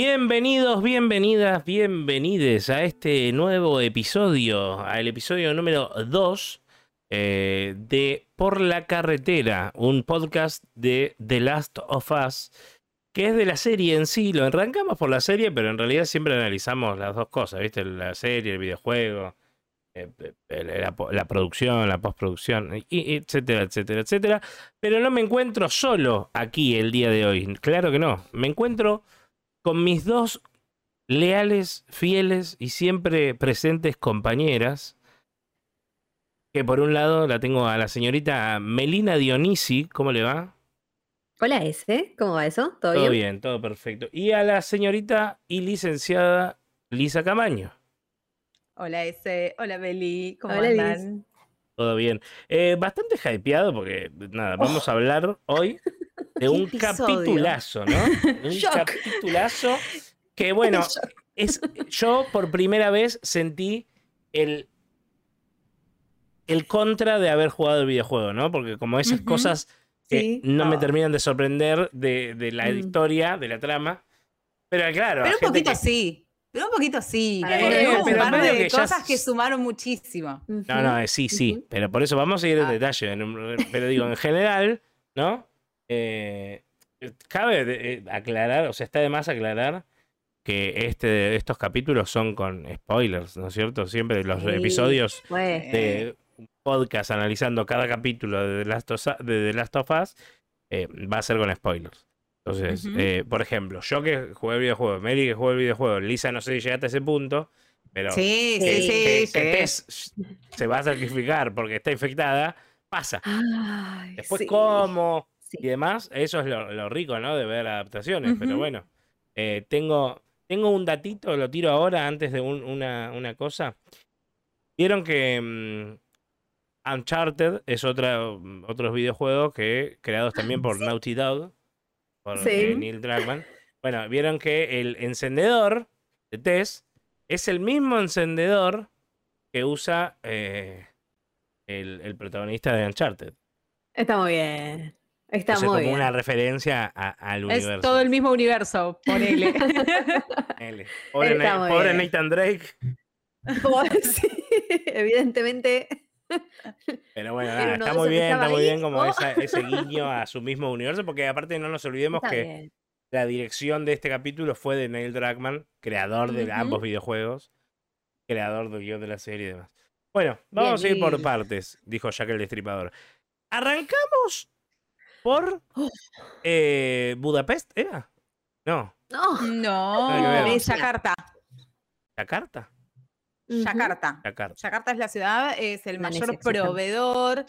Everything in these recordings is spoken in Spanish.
Bienvenidos, bienvenidas, bienvenides a este nuevo episodio, al episodio número 2 eh, de Por la Carretera, un podcast de The Last of Us, que es de la serie en sí. Lo arrancamos por la serie, pero en realidad siempre analizamos las dos cosas, ¿viste? La serie, el videojuego, eh, la, la, producción, la postproducción, etcétera, etcétera, etcétera. Pero no me encuentro solo aquí el día de hoy, claro que no. Me encuentro con mis dos leales, fieles y siempre presentes compañeras. Que por un lado la tengo a la señorita Melina Dionisi, ¿cómo le va? Hola, ese, ¿cómo va eso? ¿Todo, todo bien? todo perfecto. Y a la señorita y licenciada Lisa Camaño. Hola, ese, hola Meli, ¿cómo hola, Todo bien. Eh, bastante hypeado porque, nada, vamos a hablar hoy de un capitulazo, ¿no? Un capitulazo que, bueno, es, yo por primera vez sentí el, el contra de haber jugado el videojuego, ¿no? Porque como esas cosas que no me terminan de sorprender de, de la mm. historia, de la trama. Pero claro. Pero un poquito sí. Pero un poquito sí. Pero, un par de cosas que sumaron muchísimo. No, no, sí, sí. Pero por eso vamos a ir en ah. detalle. Pero digo, en general, ¿no? Eh, cabe eh, aclarar, o sea, está de más aclarar que este, estos capítulos son con spoilers, ¿no es cierto? Siempre los episodios de un podcast analizando cada capítulo de The Last of, de Last of Us eh, va a ser con spoilers. Entonces, por ejemplo, yo que jugué el videojuego, Mary que jugué el videojuego, Lisa no sé si llegaste a ese punto, pero sí, sí, sí, se va a sacrificar porque está infectada, pasa. Después, ¿cómo? Y demás. Eso es lo, rico, ¿no? De ver adaptaciones. Pero bueno, eh, tengo, tengo un datito, lo tiro ahora antes de una, una, cosa. Vieron que mm, Uncharted es otra, otros videojuegos que creados también por Naughty Dog, por eh, Neil Druckmann. Bueno, vieron que el encendedor de Tess es el mismo encendedor que usa eh, el, el, protagonista de Uncharted. Está muy bien. Está muy como una referencia al universo. Es todo el mismo universo, por L. Pobre, Nathan Drake. sí, evidentemente. Pero bueno, está muy bien, está muy bien como ese guiño a su mismo universo, porque aparte no nos olvidemos que la dirección de este capítulo fue de Neil Druckmann, creador de ambos videojuegos, creador del guion de la serie y demás. Bueno, vamos a ir por partes, dijo Jack el Destripador. Arrancamos por eh, Budapest, ¿era? No. No, no es Yakarta. ¿Yakarta? Yakarta. Yakarta. es la ciudad, es el mayor proveedor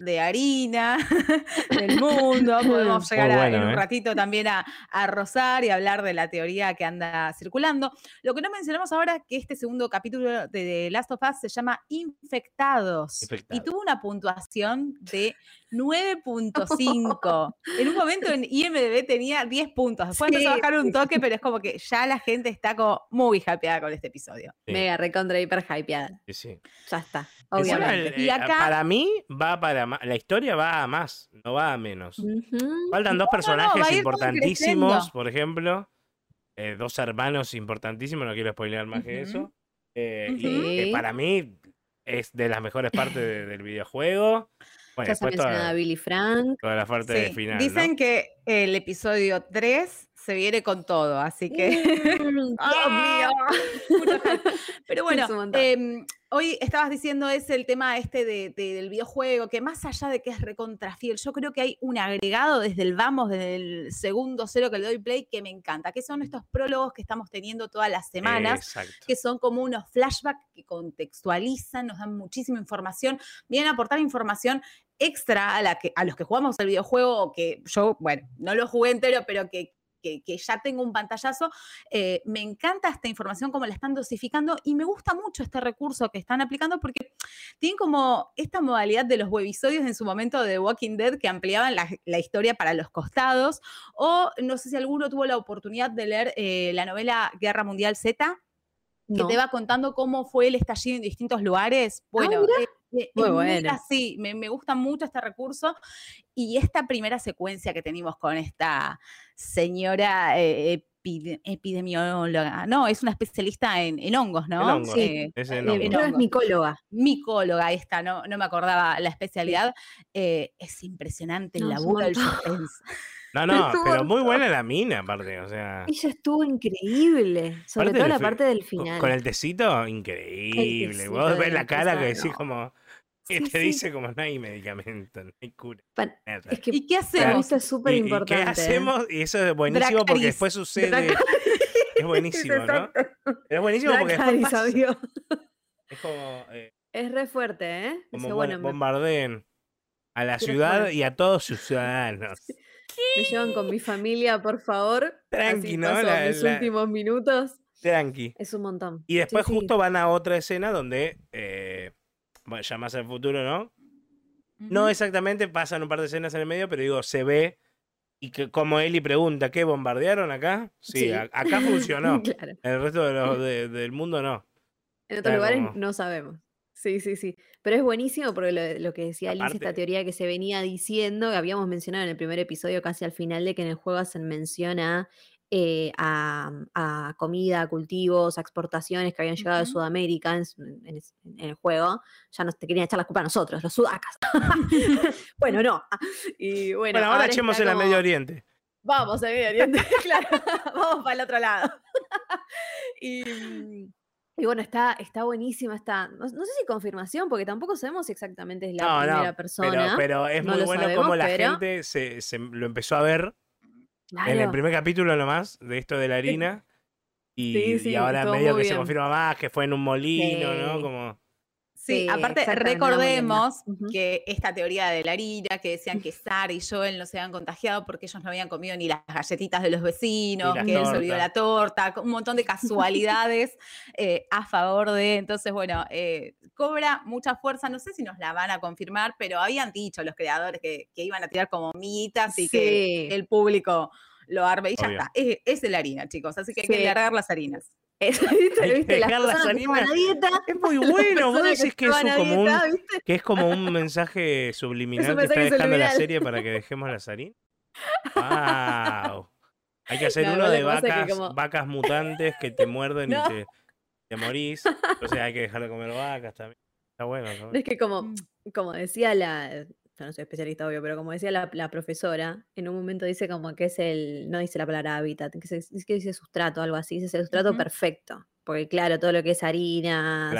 de harina del mundo. Podemos llegar en un ¿eh? ratito también a, a, rozar y hablar de la teoría que anda circulando. Lo que no mencionamos ahora es que este segundo capítulo de Last of Us se llama Infectados. y tuvo una puntuación de 9.5. en un momento en IMDB tenía 10 puntos. Después empezó a bajar un toque, pero es como que ya la gente está como muy hypeada con este episodio. Mega recontra hiper hypeada. Sí, sí. Ya está. Obviamente. y eh, acá... Para mí va para más. La historia va a más, no va a menos. Faltan dos personajes importantísimos, por ejemplo. Eh, dos hermanos importantísimos, no quiero spoilear más que eso. Eh, y que para mí es de las mejores partes del videojuego. Bueno, ya se ha Billy Frank. Toda la parte de final. Dicen que el episodio 3 se viene con todo, así que. Mm, ¡Ah! Pero bueno, em, hoy estabas diciendo es el tema este del videojuego, que más allá de que es recontrafiel, yo creo que hay un agregado desde el vamos, desde el segundo cero que le doy play, que me encanta, que son estos prólogos que estamos teniendo todas las semanas, que son como unos flashbacks que contextualizan, nos dan muchísima información, vienen a aportar información extra a, la que, a los que jugamos el videojuego o que yo, bueno, no lo jugué entero, pero que que, ya tengo un pantallazo, eh, me encanta esta información, como la están dosificando y me gusta mucho este recurso que están aplicando porque tienen como esta modalidad de los webisodios en su momento de Walking Dead que ampliaban la, historia para los costados o no sé si alguno tuvo la oportunidad de leer eh, la novela Guerra Mundial Z que te va contando cómo fue el estallido en distintos lugares. Bueno, ah, muy bueno. Sí, me, gusta mucho este recurso y esta primera secuencia que tenemos con esta señora eh, epidemióloga, no, es una especialista en, hongos, ¿no? Sí, es, micóloga. Micóloga, ahí está, no, no me acordaba la especialidad. Eh, es impresionante el laburo del suspense. No, no, pero muy buena la mina, aparte, o sea. Ella estuvo increíble, sobre todo la parte del final. Con el tecito, increíble. Vos ves la cara que decís como. Que te dice como no hay medicamento, no hay cura. ¿Y qué hacemos? Eso es súper importante. ¿Qué ¿eh? hacemos? Y eso es buenísimo porque después sucede. Es buenísimo, ¿no? es buenísimo porque después pasa. Es como. Eh, es re fuerte, ¿eh? Como bueno, bombardeen a la ciudad y a todos sus ciudadanos. Me llevan con mi familia, por favor. Tranqui, ¿no? mis últimos minutos. Tranqui. Es un montón. Y después justo van a otra escena donde, eh, bueno, ya más al futuro, ¿no? No exactamente, pasan un par de escenas en el medio, pero digo, se ve y que como Eli pregunta, ¿qué bombardearon acá? Sí, acá funcionó. En el resto del mundo no. En otros lugares no sabemos. Sí, sí, sí. Pero es buenísimo porque lo, que decía Alice, esta teoría que se venía diciendo, que habíamos mencionado en el primer episodio casi al final de que en el juego hacen menciona eh, a, comida, a cultivos, a exportaciones que habían llegado de Sudamérica en, el juego. Ya nos te querían echar la culpa a nosotros, los sudacas. bueno, no. Y bueno, ahora, echemos en el Medio Oriente. Vamos al Medio Oriente, claro. Vamos para el otro lado. y mm, y bueno, está, está buenísima, está, no, sé si confirmación, porque tampoco sabemos si exactamente es la primera persona. Pero, es muy bueno cómo la gente se, se, lo empezó a ver en el primer capítulo nomás, de esto de la harina. Y, y ahora medio que se confirma más, que fue en un molino, ¿no? Como... Sí, aparte recordemos que esta teoría de la harina, que decían que Sara y Joel no se habían contagiado porque ellos no habían comido ni las galletitas de los vecinos, que él se olvidó la torta, un montón de casualidades eh, a favor de. Entonces, bueno, eh, cobra mucha fuerza. No sé si nos la van a confirmar, pero habían dicho los creadores que, iban a tirar como mitas y que el público lo arme y ya está. Es, de la harina, chicos, así que hay que largar las harinas. ¿viste? las Es muy bueno. Vos decís que es, como un, que es como un mensaje subliminal que está dejando la serie para que dejemos la harinas. ¡Wow! Hay que hacer uno de vacas, vacas mutantes que te muerden y te, te, morís. Entonces hay que dejar de comer vacas también. Está bueno. Es que como, mm. como decía la, no soy especialista, obvio, pero como decía la, profesora, en un momento dice como que es el, no dice la palabra hábitat, que, es que dice sustrato, algo así, dice el sustrato perfecto. Porque claro, todo lo que es harina,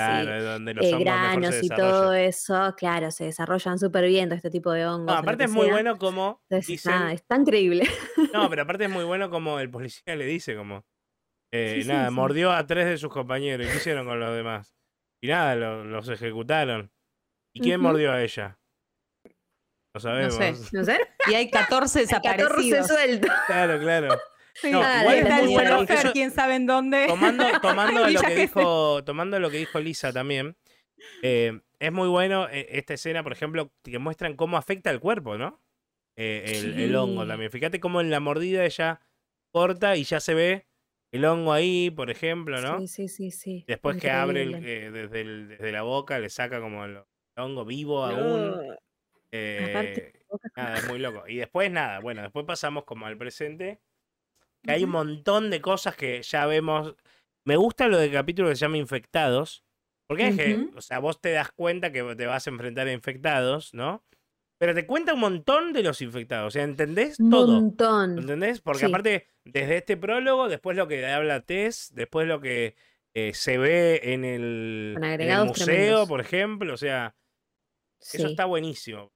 eh, granos y todo eso, claro, se desarrollan súper bien todo este tipo de hongos. No, aparte es muy bueno como... está, está increíble. No, pero aparte es muy bueno como el policía le dice como... Eh, nada, mordió a tres de sus compañeros. ¿Qué hicieron con los demás? Y nada, los ejecutaron. ¿Y quién mordió a ella? No sabemos. No sé. Y hay 14 desaparecidos. 14 sueltos. Claro, claro. igual está el bueno, quién sabe en dónde. Tomando, tomando lo que dijo, tomando lo que dijo Lisa también. Eh, es muy bueno eh, esta escena, por ejemplo, que muestran cómo afecta al cuerpo, ¿no? Eh, el, hongo también. Fíjate cómo en la mordida ella corta y ya se ve el hongo ahí, por ejemplo, ¿no? Sí, sí, sí. sí. Después que abre desde, desde, la boca, le saca como el hongo vivo aún. Eh, nada, es muy loco. Y después nada, bueno, después pasamos como al presente. Que hay un montón de cosas que ya vemos. Me gusta lo del capítulo que se llama Infectados. Porque es que, o sea, vos te das cuenta que te vas a enfrentar a infectados, ¿no? Pero te cuenta un montón de los infectados. O sea, ¿entendés? Todo. Un montón. ¿Entendés? Porque aparte, desde este prólogo, después lo que habla Tess, después lo que eh, se ve en el, museo, por ejemplo. O sea, eso está buenísimo.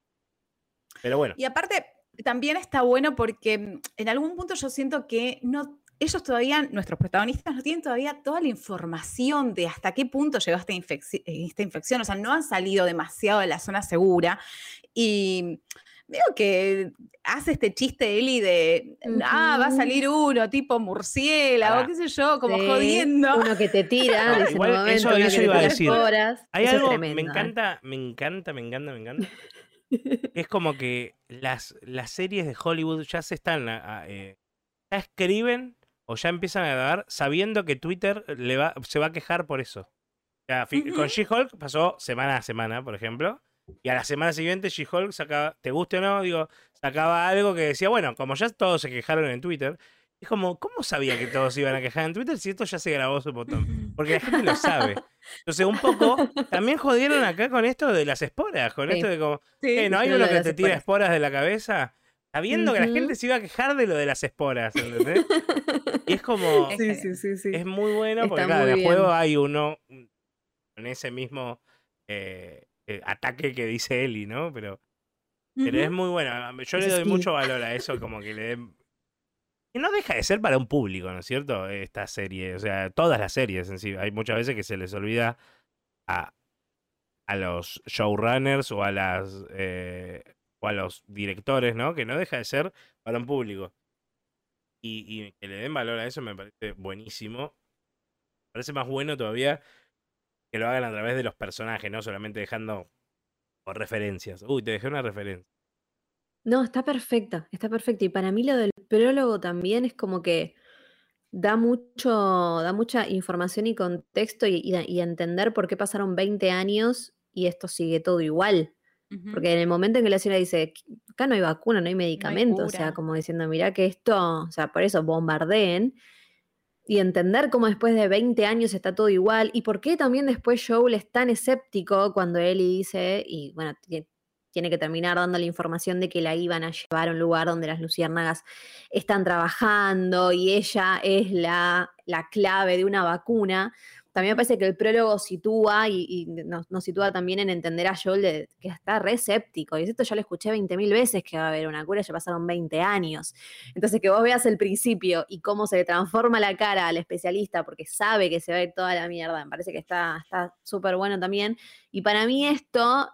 Pero bueno. Y aparte, también está bueno porque mm, en algún punto yo siento que no, ellos todavía, nuestros protagonistas, no tienen todavía toda la información de hasta qué punto llegó esta, esta infección. O sea, no han salido demasiado de la zona segura. Y veo que hace este chiste Eli de, ah, va a salir uno tipo murciélago, o qué sé yo, como jodiendo. Uno que te tira, eso, eso iba a decir. Hay algo, me encanta, me encanta, me encanta, me encanta es como que las, las series de Hollywood ya se están, eh, ya escriben o ya empiezan a dar sabiendo que Twitter le va, se va a quejar por eso. Con She-Hulk pasó semana a semana, por ejemplo. Y a la semana siguiente She-Hulk sacaba, te guste o no, digo, sacaba algo que decía, bueno, como ya todos se quejaron en Twitter, Es como, ¿cómo sabía que todos iban a quejar en Twitter si esto ya se grabó su botón? Porque la gente lo sabe. Entonces, un poco, también jodieron acá con esto de las esporas, con esto de como, ¿no hay uno que te tira esporas de la cabeza? Sabiendo que la gente se iba a quejar de lo de las esporas, ¿entendés? y es como, sí, sí, sí, es muy bueno porque claro, en el juego hay uno con ese mismo eh, eh, ataque que dice Eli, ¿no? Pero, pero es muy bueno. Yo le doy mucho valor a eso, como que le den no deja de ser para un público, ¿no es cierto? Esta serie, o sea, todas las series en sí. Hay muchas veces que se les olvida a, a los showrunners o a las eh, o a los directores, ¿no? Que no deja de ser para un público. Y, que le den valor a eso me parece buenísimo. Me parece más bueno todavía que lo hagan a través de los personajes, no solamente dejando referencias. Uy, te dejé una referencia. No, está perfecta, está perfecta. Y para mí lo del prólogo también es como que da mucho, da mucha información y contexto y, entender por qué pasaron 20 años y esto sigue todo igual. Porque en el momento en que la señora dice, acá no hay vacuna, no hay medicamento, o sea, como diciendo, mira que esto, o sea, por eso bombardeen, y entender cómo después de 20 años está todo igual, y por qué también después Joel es tan escéptico cuando él dice, y bueno, tiene que terminar dando la información de que la iban a llevar a un lugar donde las luciérnagas están trabajando y ella es la, la clave de una vacuna. También me parece que el prólogo sitúa y, nos, sitúa también en entender a Joel que está reséptico. Y esto ya lo escuché 20.000 veces que va a haber una cura, ya pasaron 20 años. Entonces, que vos veas el principio y cómo se le transforma la cara al especialista porque sabe que se va toda la mierda, me parece que está súper bueno también. Y para mí esto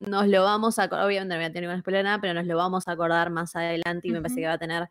nos lo vamos a obviamente no voy a tener ninguna spoiler nada, pero nos lo vamos a acordar más adelante y me parece que va a tener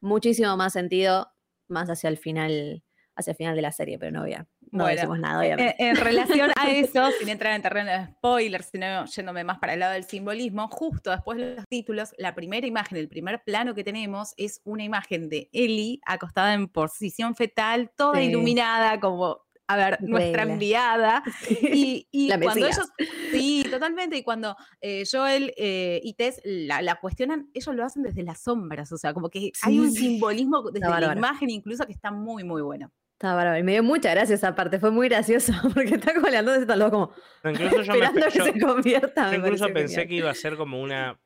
muchísimo más sentido más hacia el final, hacia el final de la serie, pero no voy a, no decimos nada. En, en, relación a eso, sin entrar en terreno de spoilers, sino yéndome más para el lado del simbolismo, justo después de los títulos, la primera imagen, el primer plano que tenemos es una imagen de Ellie acostada en posición fetal, toda iluminada, como a ver, nuestra enviada. Y, cuando ellos, sí, totalmente, y cuando eh, Joel eh, y Tess la, cuestionan, ellos lo hacen desde las sombras, o sea, como que hay un simbolismo desde la imagen incluso que está muy, muy bueno. Está bárbaro. Y me dio mucha gracia esa parte, fue muy gracioso, porque está coleando desde tal como incluso yo esperando me, que se convierta. incluso pensé que iba a ser como una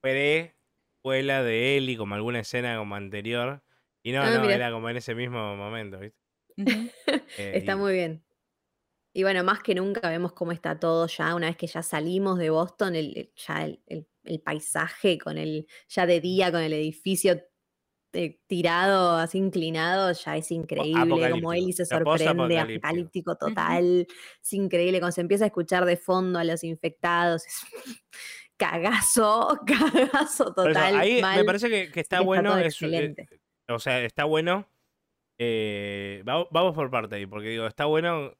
pre-escuela de Ellie, como alguna escena como anterior, y no, ah, no, era como en ese mismo momento, ¿viste? Eh, está muy bien. Y bueno, más que nunca vemos cómo está todo ya, una vez que ya salimos de Boston, el, ya el, paisaje con el, ya de día, con el edificio eh, tirado, así inclinado, ya es increíble, como Ellie se sorprende, apocalíptico total, es increíble, cuando se empieza a escuchar de fondo a los infectados, es cagazo, cagazo total. ahí me parece que, está, bueno, es, eh, o sea, está bueno eh, vamos, por parte ahí, porque digo, está bueno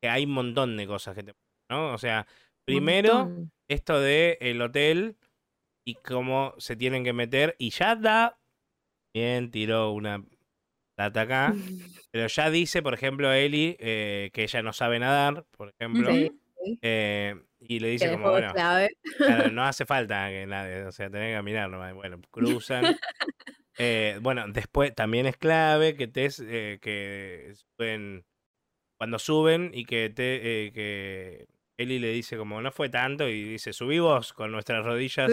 que hay un montón de cosas que te. ¿no? O sea, primero, esto de el hotel y cómo se tienen que meter. Y ya da. Bien, tiró una data acá. pero ya dice, por ejemplo, Eli eh, que ella no sabe nadar, por ejemplo. Eh, y le dice como, bueno, no hace falta que nadie, o sea, tenés que caminar Bueno, cruzan. Eh, bueno, después también es clave que te eh, que suben cuando suben y que te eh, que Eli le dice como no fue tanto y dice subimos con nuestras rodillas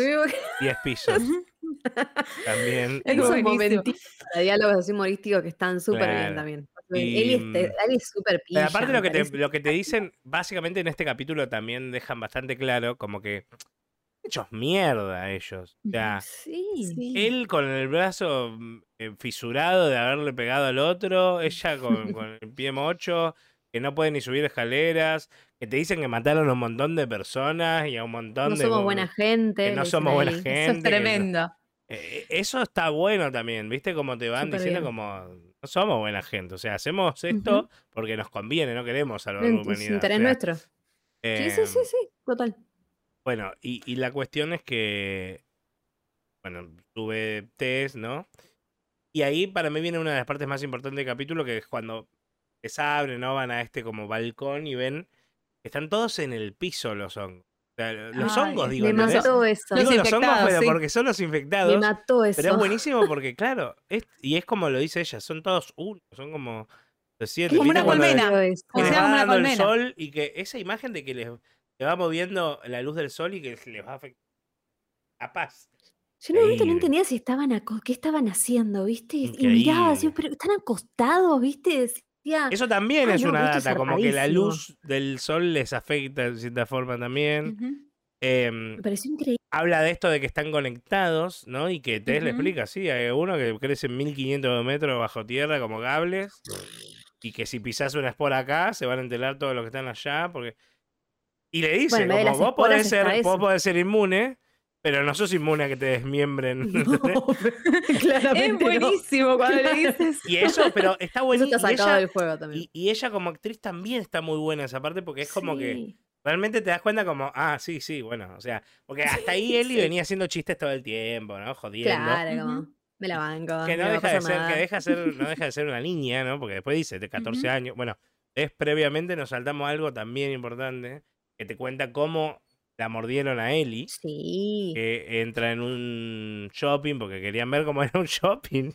10 pisos. también. Es un momentito de diálogos así humorísticos que están súper bien también. Eli, mm, es súper Pero aparte lo que, te, lo que te dicen, básicamente en este capítulo también dejan bastante claro como que hechos mierda ellos. O sea, él con el brazo mm, eh, fisurado de haberle pegado al otro, ella con, el pie mocho, que no puede ni subir escaleras, que te dicen que mataron a un montón de personas y a un montón de... No somos buena gente. Que no somos buena gente. Eso es tremendo. Eh, eso está bueno también, ¿viste? Como te van diciendo como... No somos buena gente, o sea, hacemos esto porque nos conviene, no queremos salvar la humanidad. interés nuestro. sí, sí, sí, em, sí, total. Bueno, y, la cuestión es que, bueno, tuve test, ¿no? Y ahí para mí viene una de las partes más importantes del capítulo, que es cuando se abren, ¿no? Van a este como balcón y ven que están todos en el piso los hongos. los hongos, digo. Me mató eso. Digo los, hongos, pero porque son los infectados. Me mató eso. Pero es buenísimo porque, claro, y es como lo dice ella, son todos uno, son como. Como una colmena. Que les va dando el sol y que esa imagen de que les va moviendo la luz del sol y que les va a afectar a paz. Yo no, no entendía si estaban qué estaban haciendo, ¿viste? Y miraba, pero están acostados, ¿viste? Eso también es una data, como que la luz del sol les afecta de cierta forma también. Em, Me pareció increíble. Habla de esto de que están conectados, ¿no? Y que te le explica, sí, hay uno que crece 1500 metros bajo tierra como cables. Y que si pisas una espora acá, se van a enterar todos los que están allá. porque Y le dice, como, vos, podés ser, vos podés ser inmune, pero no sos inmune a que te desmiembren. es buenísimo cuando le dices. Y eso, pero está buenísimo. Eso está del juego también. Y, ella como actriz también está muy buena esa parte porque es como que realmente te das cuenta como, ah, sí, sí, bueno, o sea, porque hasta ahí Eli venía haciendo chistes todo el tiempo, ¿no? Jodiendo. Claro, como, me la banco. Que no, deja de ser, que deja ser, no deja de ser una niña, ¿no? Porque después dice, de 14 años. Bueno, es previamente nos saltamos algo también importante, que te cuenta cómo la mordieron a Eli. Sí. Que entra en un shopping porque querían ver cómo era un shopping.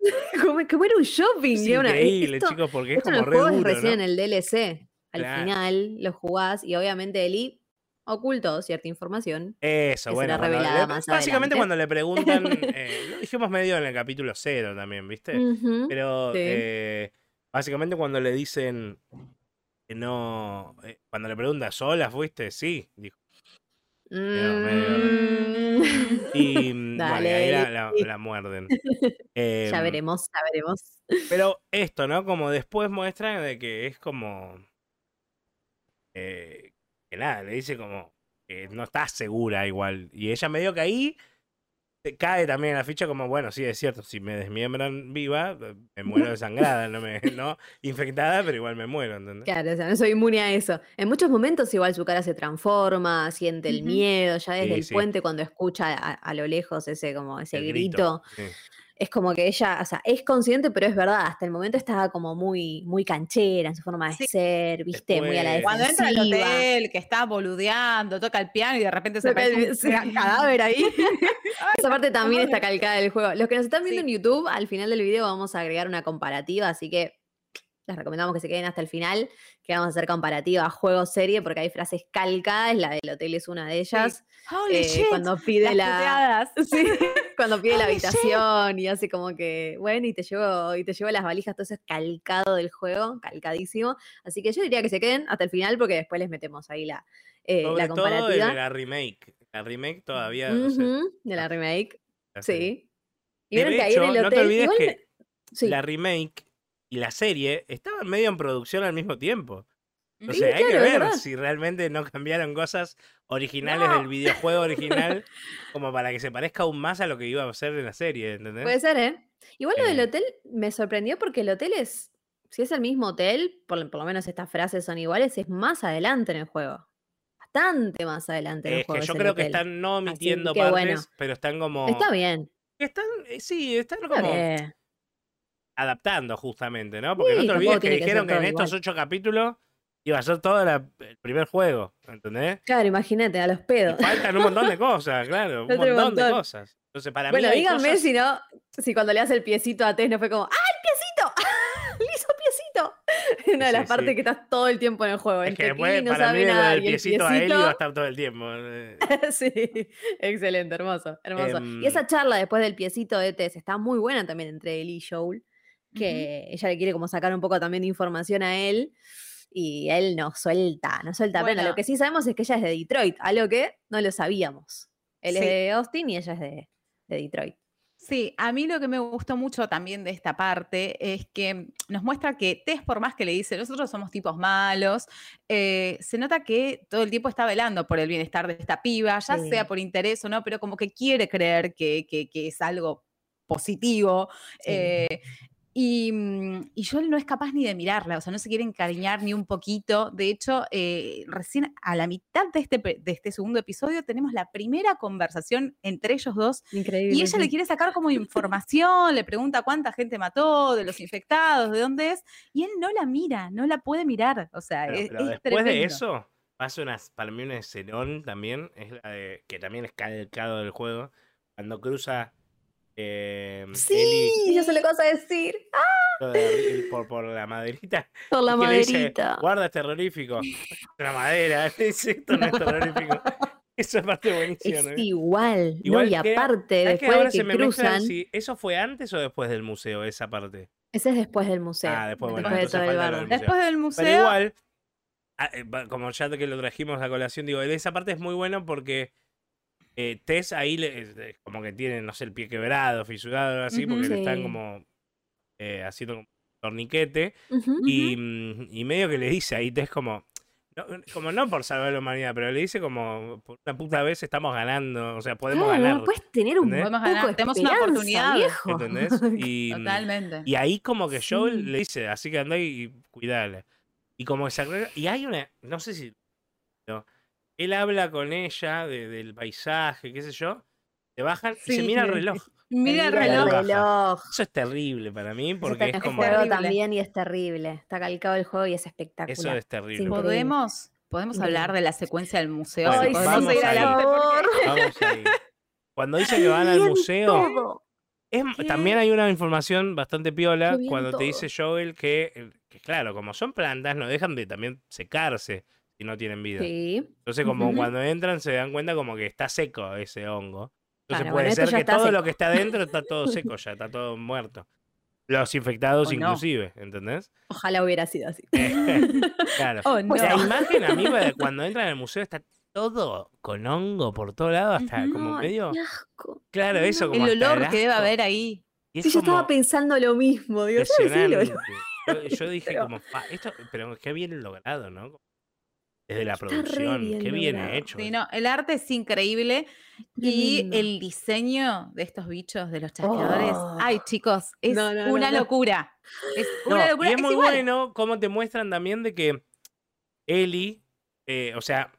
¿Cómo, era un shopping? Es increíble, chicos, porque es como re duro, recién en el DLC. Al final lo jugás y obviamente Eli ocultó cierta información. Eso, bueno. revelada más básicamente cuando le preguntan, eh, lo dijimos medio en el capítulo cero también, ¿viste? Pero eh, básicamente cuando le dicen no, eh, cuando le pregunta, ¿sola fuiste? Sí, dijo. Mm. Y mm, ahí la, muerden. ya em, veremos, ya veremos. Pero esto, ¿no? Como después muestra de que es como. Eh, que nada, le dice como que no está segura igual. Y ella medio que ahí cae también la ficha como, bueno, sí, es cierto, si me desmiembran viva, me muero desangrada, no, me, no infectada, pero igual me muero, ¿entendés? Claro, o sea, no soy inmune a eso. En muchos momentos igual su cara se transforma, siente el miedo, ya desde el puente cuando escucha a, lo lejos ese como ese grito es como que ella, o sea, es consciente, pero es verdad, hasta el momento estaba como muy, muy canchera en su forma de ser, viste, muy a la defensiva. Cuando entra al hotel, que está boludeando, toca el piano y de repente se aparece un cadáver ahí. Esa parte también está calcada del juego. Los que nos están viendo en YouTube, al final del video vamos a agregar una comparativa, así que les recomendamos que se queden hasta el final, que vamos a hacer comparativa juego-serie, porque hay frases calcadas, la del hotel es una de ellas. Eh, cuando pide la, cuando pide la habitación y hace como que, bueno, y te llevo, y te llevo las valijas, todo eso es calcado del juego, calcadísimo. Así que yo diría que se queden hasta el final, porque después les metemos ahí la, eh, la comparativa. de la remake. La remake todavía. de la remake. Sí. Y de hecho, no te olvides que la remake y la serie estaban medio en producción al mismo tiempo. O sea, hay que ver si realmente no cambiaron cosas originales del videojuego original como para que se parezca aún más a lo que iba a ser en la serie, ¿entendés? Puede ser, ¿eh? Igual lo del eh. hotel me sorprendió porque el hotel es, si es el mismo hotel, por, lo menos estas frases son iguales, es más adelante en el juego. Bastante más adelante en el juego. Que yo creo que están no omitiendo partes, pero están como... Está bien. Están, eh, sí, están como adaptando justamente, ¿no? Porque no te olvides que dijeron que, en estos ocho capítulos iba a ser todo el primer juego, ¿entendés? Claro, imagínate, a los pedos. faltan un montón de cosas, claro, un montón, de cosas. Entonces, para bueno, mí díganme si no, si cuando le hace el piecito a Tess no fue como, ¡ah, el piecito! ¡Le hizo piecito! Una de las partes que estás todo el tiempo en el juego. Es que después, no para mí, nada, el piecito, a él iba a estar todo el tiempo. Sí, excelente, hermoso, hermoso. y esa em, charla después del piecito de Tess está muy buena también entre él y Joel que ella le quiere como sacar un poco también de información a él y él no suelta, no suelta pena. Lo que sí sabemos es que ella es de Detroit, algo que no lo sabíamos. Él es de Austin y ella es de, Detroit. Sí, a mí lo que me gustó mucho también de esta parte es que nos muestra que Tess, por más que le dice, nosotros somos tipos malos, eh, se nota que todo el tiempo está velando por el bienestar de esta piba, ya sea por interés o no, pero como que quiere creer que, es algo positivo. Eh, Mm, y, Joel no es capaz ni de mirarla, o sea, no se quiere encariñar ni un poquito. De hecho, eh, recién a la mitad de este, de este segundo episodio tenemos la primera conversación entre ellos dos. Increíble. Y ella le quiere sacar como información, le pregunta cuánta gente mató, de los infectados, de dónde es, y él no la mira, no la puede mirar. O sea, es, después de eso, pasa unas, para mí un escenón también, es la de, que también es calcado del juego, cuando cruza eh, sí, yo sé lo que vas a decir. ¡Ah! Por, por, la maderita. Por la maderita. Guarda, es terrorífico. La madera, esto no es terrorífico. Eso es parte buenísima. Es igual, igual y aparte, después de que cruzan... ¿Eso fue antes o después del museo, esa parte? Ese es después del museo. Ah, después, bueno, después, de todo el barrio. después del museo. Pero igual, ah, eh, como ya que lo trajimos a colación, digo, esa parte es muy buena porque eh, Tess ahí le, como que tiene, no sé, el pie quebrado, fisurado, así, porque le están como eh, haciendo un torniquete. y, mm, y, medio que le dice ahí Tess como, como no por salvar la humanidad, pero le dice como, por una puta vez estamos ganando, o sea, podemos ganar. No puedes tener un podemos ganar, tenemos una oportunidad. Viejo. ¿Entendés? Y, Totalmente. Y ahí como que Joel le dice, así que anda y cuidale. Y como que se Y hay una, no sé si... él habla con ella del paisaje, qué sé yo, se bajan y se mira el reloj. Mira el reloj. Eso es terrible para mí porque es como. juego también y es terrible. Está calcado el juego y es espectacular. Eso es terrible. ¿Podemos, podemos hablar de la secuencia del museo. vamos ir adelante. Vamos a ir. Cuando dice que van al museo. también hay una información bastante piola cuando te dice Joel que, que, claro, como son plantas, no dejan de también secarse si no tienen vida. Sí. Entonces, como cuando entran se dan cuenta como que está seco ese hongo. Entonces puede ser que todo lo que está adentro está todo seco ya, está todo muerto. Los infectados inclusive, ¿entendés? Ojalá hubiera sido así. claro. La imagen, amigo, de cuando entran al museo está todo con hongo por todo lado, hasta como medio... Asco. Claro, eso como El olor que debe haber ahí. sí, yo estaba pensando lo mismo, digo, yo, yo, dije como, esto, pero qué bien logrado, ¿no? Desde la producción, qué bien hecho. Sí, no, el arte es increíble y el diseño de estos bichos, de los chasqueadores, oh. ay chicos, es una locura. Es una locura. Y es, muy bueno cómo te muestran también de que Eli, eh, o sea,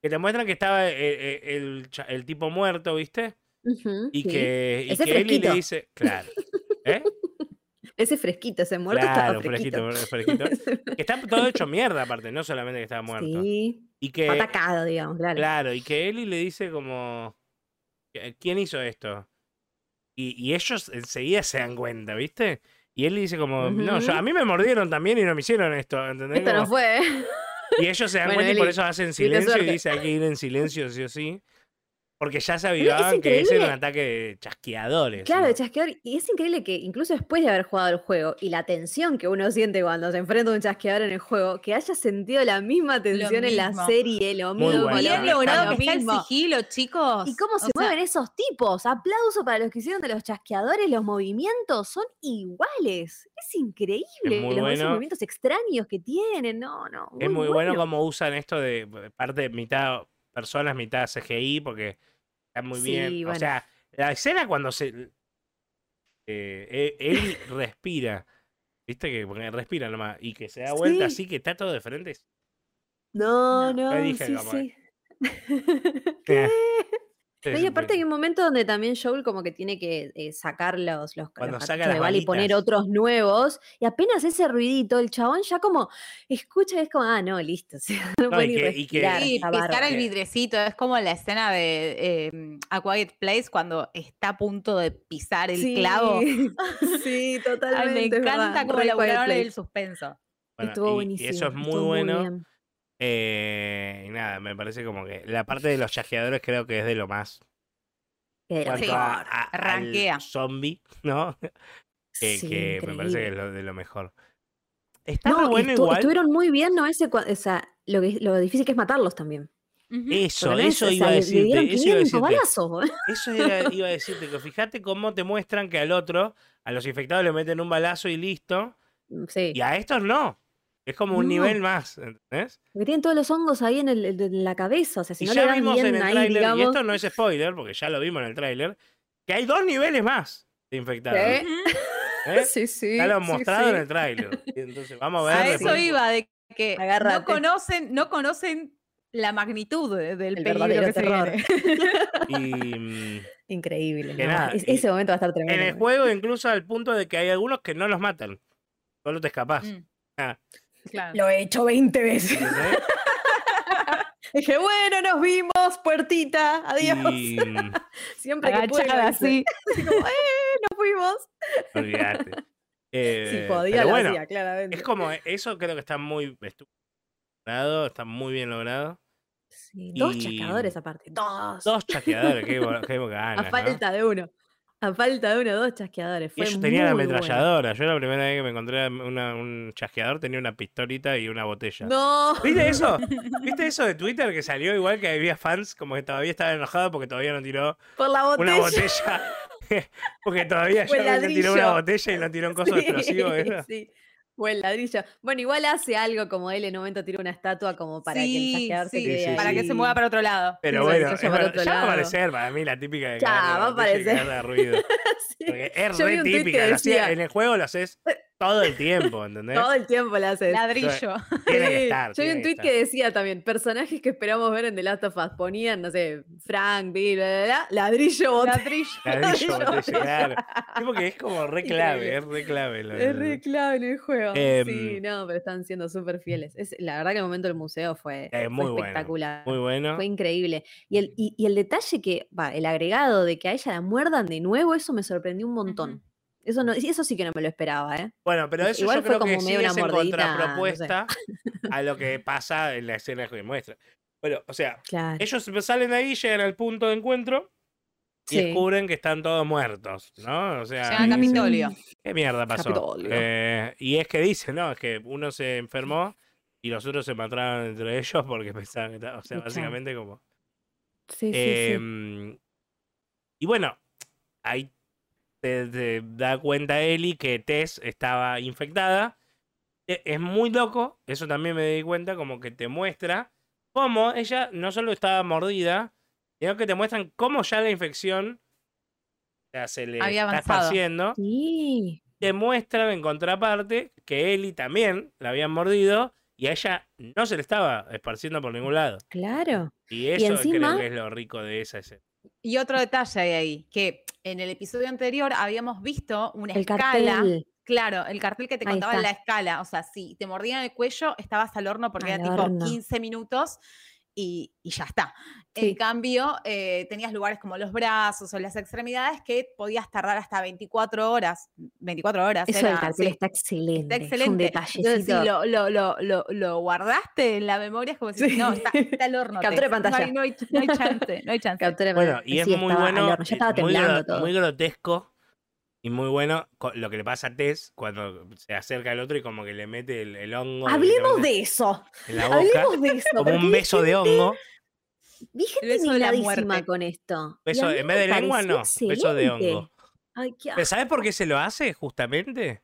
que te muestran que estaba eh, eh, el, tipo muerto, ¿viste? y que, y que Eli le dice, claro, ¿eh? Ese fresquito, ese muerto claro, fresquito. fresquito, que está todo hecho mierda, aparte, no solamente que estaba muerto. Sí. Y que, atacado, digamos, claro. Claro, y que Eli le dice como, ¿quién hizo esto? Y, ellos enseguida se dan cuenta, ¿viste? Y él dice como, no, yo, a mí me mordieron también y no me hicieron esto, ¿entendés? Esto no fue. Y ellos se dan cuenta y por eso hacen silencio y dice hay que ir en silencio sí o sí. Porque ya se avivaban que ese era un ataque de chasqueadores. Claro, de chasqueador. Y es increíble que incluso después de haber jugado el juego y la tensión que uno siente cuando se enfrenta a un chasqueador en el juego, que haya sentido la misma tensión en la serie, lo mismo. Bien logrado que está el sigilo, chicos. Y cómo se mueven esos tipos. Aplauso para los que hicieron de los chasqueadores, los movimientos son iguales. Es increíble. los movimientos extraños que tienen. No, no. es muy bueno. bueno cómo usan esto de parte de mitad personas, mitad CGI, porque está muy bien. O sea, la escena cuando se. Eh, e, él respira. ¿Viste? Que respira nomás. Y que se da vuelta así, que está todo de frente. No, no. sí, sí. ¿Qué? y aparte hay un momento donde también Joel como que tiene que eh, sacar los, los, de y poner otros nuevos. Y apenas ese ruidito, el chabón ya como escucha y es como, ah, no, listo. no, puede y que, y pisar el vidrecito. Es como la escena de em, A Quiet Place cuando está a punto de pisar el clavo. sí, totalmente. me encanta cómo elaboraron el suspenso. Estuvo buenísimo. Y eso es muy bueno. Eh, y nada, me parece como que la parte de los chasqueadores creo que es de lo más. Sí, a, zombie, ¿no? que, me parece que es lo, de lo mejor. Está bueno igual. Estuvieron muy bien, ¿no? Ese, o sea, lo, lo difícil que es matarlos también. Eso, eso iba a decirte. Eso iba a decirte. Eso iba a decirte, que fíjate cómo te muestran que al otro, a los infectados le meten un balazo y listo. Sí. Y a estos no. Es como un nivel más, ¿entendés? Porque tienen todos los hongos ahí en, la cabeza, o sea, si no le dan bien en el ahí, trailer, Y esto no es spoiler, porque ya lo vimos en el tráiler, que hay dos niveles más de infectados. ¿Eh? Sí, sí. Ya lo han mostrado en el tráiler. Entonces, vamos a ver. A eso iba, de que no conocen, no conocen la magnitud del peligro que terror. y, mm, Increíble. ese momento va a estar tremendo. En el juego, incluso al punto de que hay algunos que no los matan. Solo te escapás. Mm. Ah. Lo he hecho 20 veces. Dije, bueno, nos vimos, puertita, adiós. Siempre que puedo. así. así como, eh, nos fuimos. Olvídate. Eh, si podía, lo hacía, claramente. Es como, eso creo que está muy logrado, está muy bien logrado. Sí, dos chasqueadores aparte, dos. Dos chasqueadores, qué, qué A falta de uno. A falta de uno o dos chasqueadores. Fue Ellos tenían ametralladora. Yo la primera vez que me encontré un chasqueador tenía una pistolita y una botella. ¡No! ¿Viste eso? ¿Viste eso de Twitter que salió igual que había fans como que todavía estaban enojados porque todavía no tiró una botella? porque todavía yo tiró una botella y no tiró un coso explosivo, ¿verdad? Sí. O el ladrillo. Bueno, igual hace algo como él en un momento tira una estatua como para que el sí, sí, Para que se mueva para otro lado. Pero bueno, ya va a aparecer para mí la típica de Ya, va a aparecer. De ruido. es re típica. en el juego lo haces todo el tiempo, ¿entendés? Todo el tiempo lo haces. Ladrillo. Yo vi un tweet que, decía también, personajes que esperamos ver en The Last of Us. Ponían, no sé, Frank, Bill, bla, bla, ladrillo, botella. Ladrillo, botella, claro. que es como re clave, es re clave. es re clave en el juego. Em, sí, no, pero están siendo súper fieles. Es, la verdad que el momento del museo fue, espectacular. muy bueno. Fue increíble. Y el, y, el detalle que, va, el agregado de que a ella la muerdan de nuevo, eso me sorprendió un montón. Eso, no, eso sí que no me lo esperaba, ¿eh? Bueno, pero eso Igual yo creo que sí es en contrapropuesta a lo que pasa en la escena que muestra. Bueno, o sea, ellos salen de ahí, llegan al punto de encuentro y descubren que están todos muertos, ¿no? O sea, Capitolio. ¿Qué mierda pasó? Eh, y es que dicen, ¿no? Es que uno se enfermó y los otros se mataron entre ellos porque pensaban que o sea, básicamente como... Sí, sí, sí. Em, y bueno, hay te, da cuenta Eli que Tess estaba infectada. E, es muy loco, eso también me di cuenta, como que te muestra cómo ella no solo estaba mordida, sino que te muestran cómo ya la infección se le está esparciendo. Te muestran en contraparte que Eli también la habían mordido y a ella no se le estaba esparciendo por ningún lado. Claro. Y eso creo que es lo rico de esa escena. Y otro detalle hay ahí, que en el episodio anterior habíamos visto una escala. Claro, el cartel que te contaba en la escala. O sea, si te mordían el cuello, estabas al horno porque era tipo 15 minutos y, ya está. En cambio, eh, tenías lugares como los brazos o las extremidades que podías tardar hasta 24 horas. 24 horas. Eso del cartel está excelente. Está excelente. Entonces, si lo, lo, lo, lo, guardaste en la memoria, es como si no, está, está al horno. Captura de pantalla. No hay, no, hay, chance. No hay chance. bueno, y es muy bueno. Ya estaba temblando todo. Muy grotesco y muy bueno lo que le pasa a Tess cuando se acerca al otro y como que le mete el, hongo. Hablemos de eso. Hablemos de eso. Como un beso de hongo. Vi gente con esto. Beso, en vez de lengua, no. Beso de hongo. ¿Sabes por qué se lo hace justamente?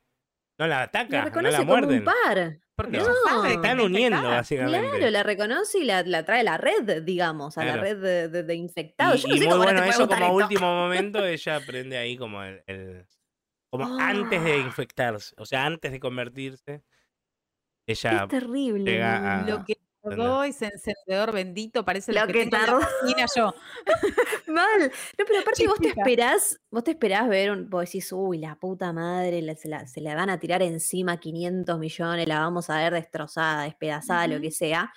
No la ataca, no la muerden. Como un par. Porque no, están uniendo, básicamente. Claro, la reconoce y la, trae a la red, digamos, a la red de, infectados. Y, muy bueno, eso como último momento, ella aprende ahí como el. como antes de ah. infectarse, o sea, antes de convertirse. Ella. Es terrible. Lo que tardó ese encendedor bendito, parece lo, que, que tardó. yo. Mal. No, pero aparte vos te esperás, vos te esperás ver, un, vos decís, uy, la puta madre, se, la, se, la, van a tirar encima 500 millones, la vamos a ver destrozada, despedazada, lo que sea.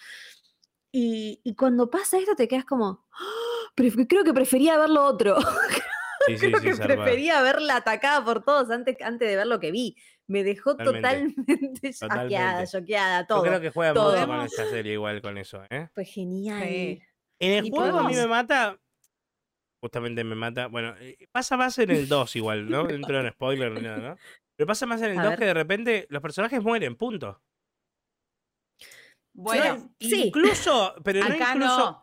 Y, y, cuando pasa esto te quedas como, ¡Ah! creo que prefería ver lo otro. creo que prefería verla atacada por todos antes, antes de ver lo que vi. Me dejó totalmente, choqueada, choqueada, todo. Yo creo que juega mucho con esta serie igual con eso, ¿eh? Fue genial. En el juego a mí me mata justamente me mata. Bueno, eh, pasa más en el 2 igual, ¿no? Dentro de un spoiler ni nada, ¿no? Pero pasa más en el 2 que de repente los personajes mueren, punto. Bueno, sí. incluso, pero no incluso.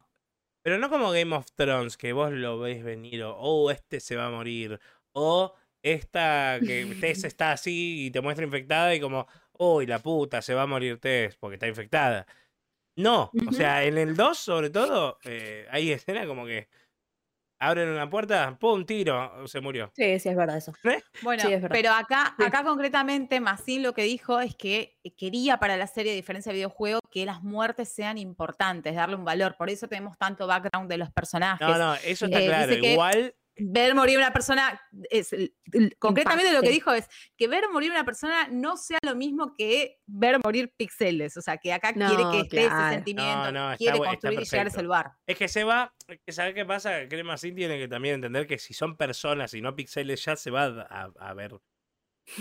Pero no como Game of Thrones, que vos lo veis venir, o oh, este se va a morir, o esta que Tess está así y te muestra infectada y como, uy, la puta, se va a morir Tess porque está infectada. No, o sea, en el 2 sobre todo, eh, hay escena como que abren una puerta, ¡pum! tiro, se murió. Sí, sí, es verdad eso. ¿Eh? Bueno, pero acá, acá concretamente, Massin lo que dijo es que quería para la serie, a diferencia del videojuego, que las muertes sean importantes, darle un valor. Por eso tenemos tanto background de los personajes. No, no, eso está eh, claro. Igual ver morir una persona, es, concretamente lo que dijo es que ver morir una persona no sea lo mismo que ver morir pixeles. O sea, que acá quiere que esté ese sentimiento, quiere construir y llegar a ese lugar. Es que se va, que ¿sabe qué pasa? Crema sí tiene que también entender que si son personas y no pixeles, ya se va a, ver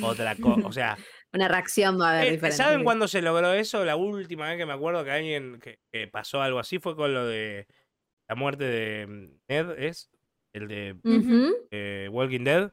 otra cosa. O sea. Una reacción va a haber eh, diferente. ¿Saben cuándo se logró eso? La última vez que me acuerdo que alguien que, pasó algo así fue con lo de la muerte de mm, Ned, ¿es? El de eh, Walking Dead.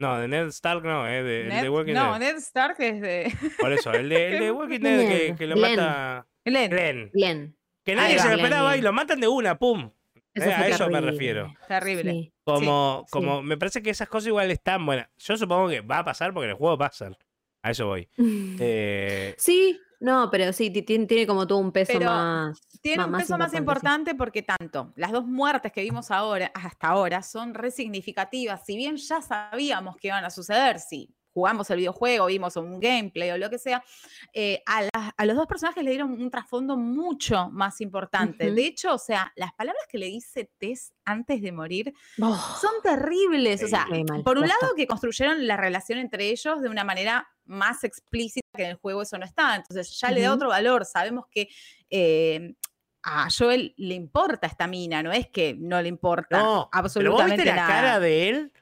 No, de Ned Stark no, eh, de, el de Walking Dead. No, Ned Stark es de. Por eso, el de, el de Walking Dead que, lo mata. Glenn. Glenn. Que nadie se esperaba y lo matan de una, ¡pum! Eh, a eso me refiero. Terrible. Como, como me parece que esas cosas igual están buenas. Yo supongo que va a pasar porque en el juego pasan. A eso voy. Eh, sí, no, pero sí, tiene, como todo un peso más. Tiene un peso más importante porque tanto las dos muertes que vimos ahora, hasta ahora, son resignificativas. Si bien ya sabíamos que iban a suceder, sí, jugamos el videojuego, vimos un gameplay o lo que sea, eh, a, los dos personajes le dieron un trasfondo mucho más importante. De hecho, o sea, las palabras que le dice Tess antes de morir oh. son terribles. O sea, por un lado que construyeron la relación entre ellos de una manera más explícita que en el juego eso no está. Entonces ya le da otro valor. Sabemos que eh, a Joel le importa esta mina, no es que no le importa no, absolutamente pero viste la cara de él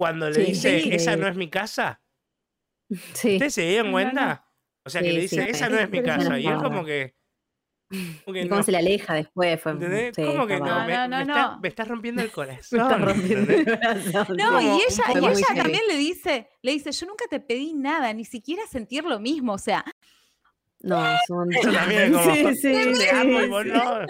cuando le dice, esa no es mi casa? Sí. ¿Ustedes se dieron cuenta? O sea, que le dice, esa no es mi casa. Y es como que. y cómo se le aleja después. Fue, ¿Cómo que no? Me, no, no, me, está, rompiendo el corazón. me está rompiendo el corazón. No, y ella, y ella también le dice, le dice, yo nunca te pedí nada, ni siquiera sentir lo mismo. O sea, no, son Eso también como, sí, sí, te amo y vos no.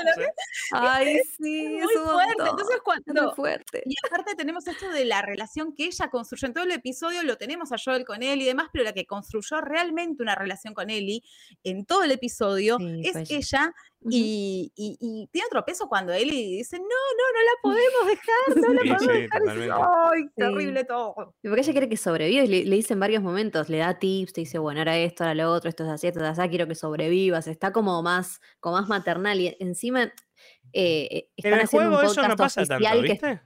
Ay, sí, muy fuerte. Entonces, cuando. Muy fuerte. Y aparte, tenemos esto de la relación que ella construyó. En todo el episodio lo tenemos a Joel con él y demás, pero la que construyó realmente una relación con Ellie en todo el episodio es ella y, y, tiene otro peso cuando Ellie dice, no, no, no la podemos dejar, no la podemos dejar. Ay, terrible todo. Porque ella quiere que sobreviva, le, le, dice en varios momentos, le da tips, te dice, bueno, ahora esto, ahora lo otro, esto es así, esto es así, quiero que sobrevivas. Está como más, como más maternal y encima eh, eh están en el haciendo juego un eso no pasa tanto, ¿viste?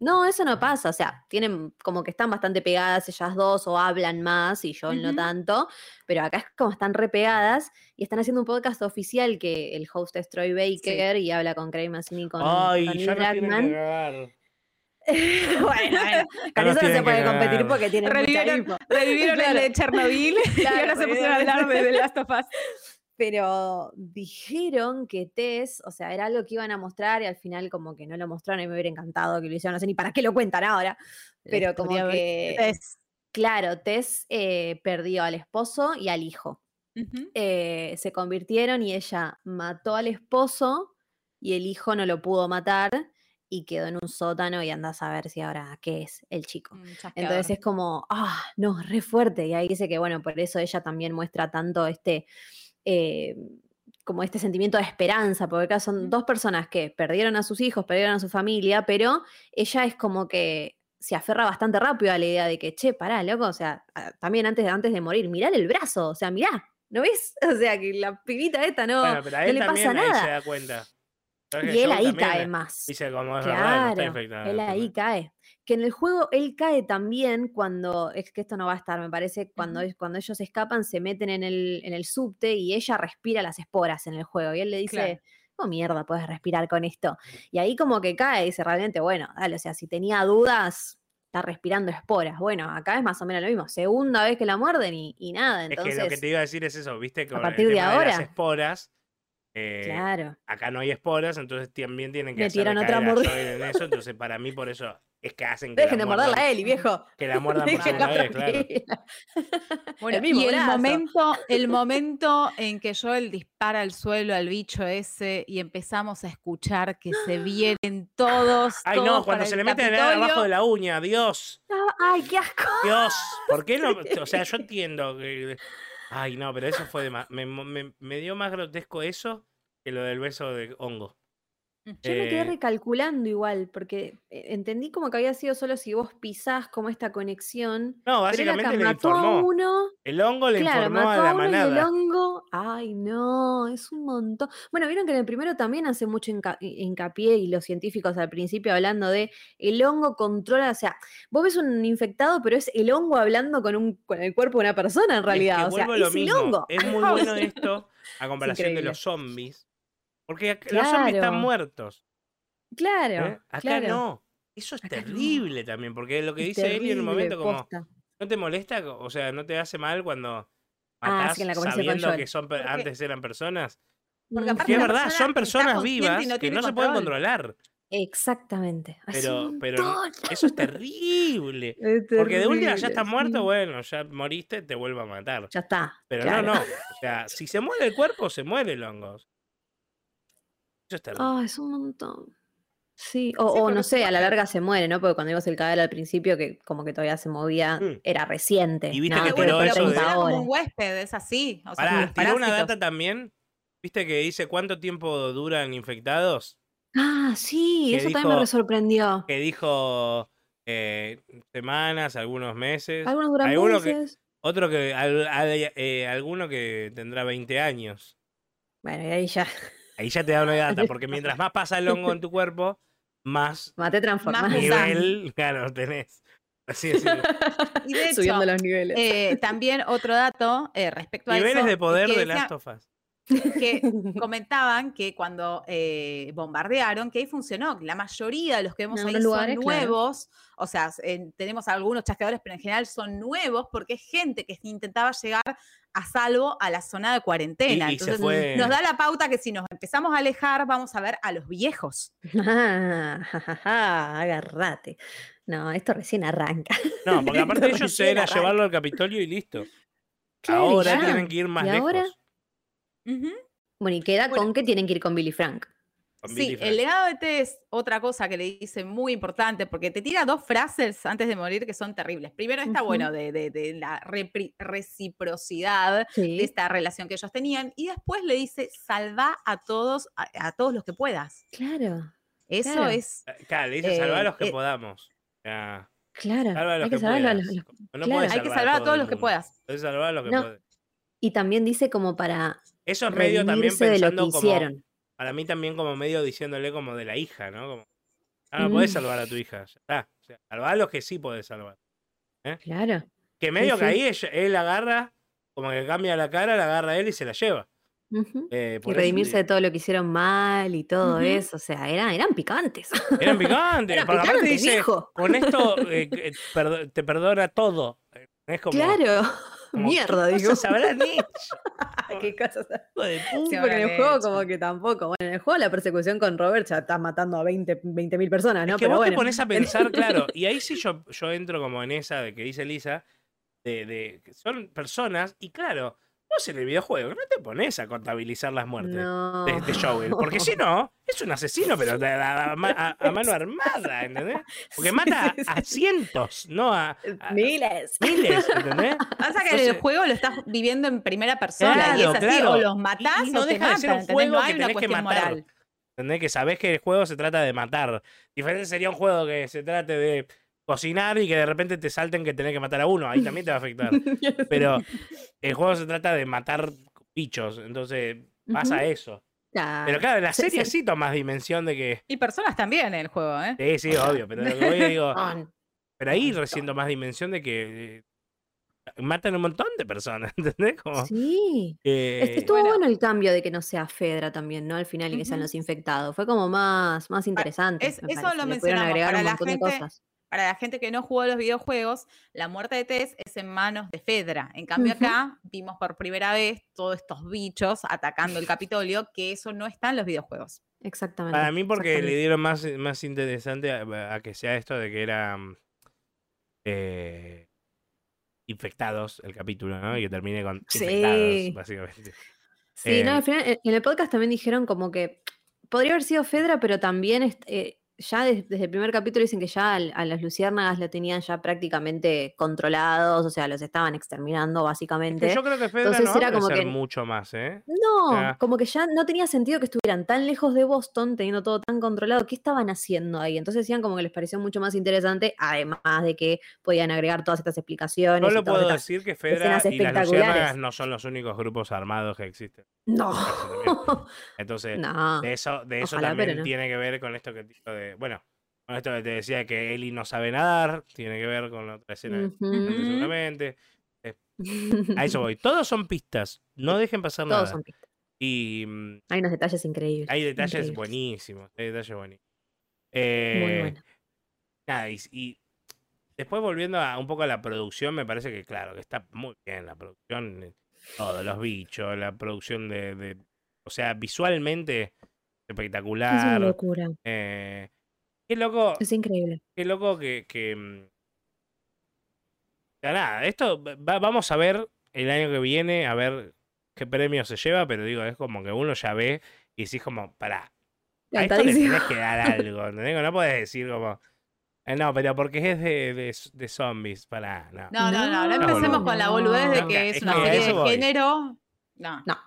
No, eso no pasa. O sea, tienen como que están bastante pegadas ellas dos o hablan más y yo no tanto. Pero acá es como están repegadas y están haciendo un podcast oficial que el host es Troy Baker y habla con Craig Massini y con, Ay, con ya Blackman. bueno, bueno, con eso no se puede competir porque tienen revivieron, mucha Revivieron el de Chernobyl y ahora se pusieron a hablar de The Last of Us pero dijeron que Tess, o sea, era algo que iban a mostrar y al final como que no lo mostraron y me hubiera encantado que lo hicieran, no sé ni para qué lo cuentan ahora, pero como que, Tess. claro, Tess eh, perdió al esposo y al hijo. Eh, se convirtieron y ella mató al esposo y el hijo no lo pudo matar y quedó en un sótano y anda a saber si ahora qué es el chico. Mm, Entonces es como, ah, no, re fuerte. Y ahí dice que, bueno, por eso ella también muestra tanto este eh, como este sentimiento de esperanza, porque acá son dos personas que perdieron a sus hijos, perdieron a su familia, pero ella es como que se aferra bastante rápido a la idea de que, che, pará, loco, o sea, también antes, antes de morir, mirá el brazo, o sea, mirá, ¿no ves? O sea, que la pibita esta no, no le pasa nada. se da cuenta. Y él ahí cae más. Dice, como es claro, él ahí cae que en el juego él cae también cuando, es que esto no va a estar, me parece, cuando, cuando ellos escapan, se meten en el, en el subte y ella respira las esporas en el juego. Y él le dice, oh mierda, puedes respirar con esto. Y ahí como que cae y dice realmente, bueno, dale, o sea, si tenía dudas, está respirando esporas. Bueno, acá es más o menos lo mismo. Segunda vez que la muerden y, nada. Entonces, es que lo que te iba a decir es eso, viste, a partir de ahora. las esporas. Eh, claro. Acá no hay esporas, entonces también tienen que Metieron otra en eso. Entonces, para mí, por eso es que hacen que Dejen de morderla a Eli, viejo. Que la muerdan por segunda vez, claro. Bueno, y el momento, el momento en que Joel dispara al suelo al bicho ese y empezamos a escuchar que se vienen todos. Ay, no, cuando se le mete abajo de la uña, Dios. Ay, qué asco. Dios, ¿por qué no? O sea, yo entiendo que. Ay, no, pero eso fue de más. Me, me, me dio más grotesco eso que lo del beso de hongo. Yo me quedé eh recalculando igual, porque eh, entendí como que había sido solo si vos pisás como esta conexión. No, básicamente le informó. uno, el hongo le informó a, la manada. el hongo, ay no, es un montón. Bueno, vieron que en el primero también hace mucho hincapié y los científicos al principio hablando de el hongo controla, o sea, vos ves un infectado, pero es el hongo hablando con, un, con el cuerpo de una persona en realidad. o sea, es el hongo. Es muy bueno esto a comparación de los zombies porque los zombies están muertos. Claro. ¿eh? Acá no. Eso es terrible también, porque lo que dice Eli en un momento como. ¿No te molesta? O sea, ¿no te hace mal cuando ah, matás sabiendo que son antes eran personas? Porque aparte es verdad, son personas vivas que no se pueden controlar. Exactamente. Pero, pero eso es terrible. Porque de última ya estás muerto, bueno, ya moriste, te vuelvo a matar. Ya está. Pero no, no. O sea, si se muere el cuerpo, se muere el hongo. Ah, es un montón. Sí, o, no sé, a la larga se muere, ¿no? Porque cuando vimos el cadáver al principio, que como que todavía se movía, mm. era reciente. Y viste que tiró eso de... como un huésped, es así. O sea, tiró una data también, viste que dice cuánto tiempo duran infectados. Ah, sí, eso también me sorprendió. Que dijo eh, semanas, algunos meses. Algunos duran meses. otro que, eh, alguno que tendrá 20 años. Bueno, y ahí ya... Ahí ya te da una data, porque mientras más pasa el hongo en tu cuerpo, más, más te transformas. nivel, claro, tenés. Así es. y de hecho, Subiendo los niveles. Eh, también otro dato eh, respecto a niveles de poder de las tofas que comentaban que cuando eh, bombardearon, que ahí funcionó, que la mayoría de los que vemos ahí son nuevos, o sea, tenemos algunos chasqueadores, pero en general son nuevos porque es gente que intentaba llegar a salvo a la zona de cuarentena. Entonces nos da la pauta que si nos empezamos a alejar, vamos a ver a los viejos. agarrate. No, esto recién arranca. No, porque aparte ellos se a llevarlo al Capitolio y listo. Ahora tienen que ir más lejos. Bueno, y queda con que tienen que ir con Billy Frank. sí, el legado de T es otra cosa que le dice muy importante, porque te tira dos frases antes de morir que son terribles. Primero está bueno de, la reciprocidad de esta relación que ellos tenían, y después le dice, salva a todos, a, todos los que puedas. Claro. Eso es... Eh, claro, le dice, salva a los que eh, podamos. Claro, hay que salvar a, los, hay que salvar a todos los que puedas. salvar a los que no. Y también dice como para eso es medio también pensando como. Para mí también como medio diciéndole como de la hija, ¿no? Como, ah, no podés mm. salvar a tu hija. Ya O sea, salvar a los que sí podés salvar. ¿eh? Claro. Que medio que ahí él agarra, como que cambia la cara, la agarra a él y se la lleva. Eh, y redimirse de todo lo que hicieron mal y todo eso. O sea, eran, eran picantes. Eran picantes. porque aparte dice, con esto eh, te perdona todo. Es como, claro. Mierda, digo. ¿Qué habrán hecho? ¿Qué cosas? Sí, porque en el juego como que tampoco. Bueno, en el juego la persecución con Robert ya estás matando a 20 mil personas, ¿no? Es que vos te pones a pensar, claro, y ahí sí yo, yo entro como en esa de que dice Lisa, de, de que son personas, y claro, en el videojuego no te pones a contabilizar las muertes de, este Joel. Porque si no, es un asesino, pero a, mano armada, ¿entendés? Porque mata a cientos, no a, miles. Miles, ¿entendés? Pasa que el juego lo estás viviendo en primera persona y es así, o los matás no o deja de ser un juego que tenés que matar. ¿Entendés? Que sabés que el juego se trata de matar. Diferente sería un juego que se trate de cocinar y que de repente te salten que tenés que matar a uno. Ahí también te va a afectar. Pero el juego se trata de matar bichos, entonces pasa eso. Pero claro, la serie sí toma dimensión de que. Y personas también en el juego, ¿eh? Sí, sí, obvio. Pero lo que voy digo. pero ahí recién más dimensión de que eh, matan un montón de personas, ¿entendés? Como, sí. Estuvo bueno. el cambio de que no sea Fedra también, ¿no? Al final y que sean los infectados. Fue como más, más interesante. eso lo mencionamos. Agregar un montón de cosas para la gente que no jugó los videojuegos, la muerte de Tess es en manos de Fedra. En cambio, acá vimos por primera vez todos estos bichos atacando el Capitolio, que eso no está en los videojuegos. Exactamente. Para mí, porque le dieron más, más interesante a, que sea esto de que eran eh, infectados el capítulo, ¿no? Y que termine con infectados, básicamente. Sí, no, al eh, final en el podcast también dijeron como que podría haber sido Fedra, pero también eh, ya desde, el primer capítulo dicen que ya a, las luciérnagas lo tenían ya prácticamente controlados, o sea, los estaban exterminando básicamente. yo creo que Fedra no era como que mucho más, ¿eh? No, como que ya no tenía sentido que estuvieran tan lejos de Boston, teniendo todo tan controlado. ¿Qué estaban haciendo ahí? Entonces decían como que les pareció mucho más interesante, además de que podían agregar todas estas explicaciones. No lo puedo decir que Fedra y las luciérnagas no son los únicos grupos armados que existen. No. Entonces, de eso, de eso también tiene que ver con esto que de bueno, con esto que te decía que Eli no sabe nadar, tiene que ver con la otra escena seguramente. Eh, a eso voy. Todos son pistas, no dejen pasar nada. Todos son pistas. Y mm, hay unos detalles increíbles. Hay detalles buenísimos, hay detalles buenísimos. Eh, Muy bueno. Nada, y, después volviendo a un poco a la producción, me parece que claro, que está muy bien la producción, eh, todos los bichos, la producción de, de o sea, visualmente espectacular. Es una locura. Eh, qué loco. Es increíble. Qué loco que. que mm, nada, esto vamos a ver el año que viene, a ver qué premio se lleva, pero digo, es como que uno ya ve y decís como, pará, a esto le tenés que dar algo, ¿entendés? No puedes decir como, eh, no, pero porque es de, de, zombies, pará, no. No, no, no, no, empecemos con la boludez de que es, una serie de género. No. No.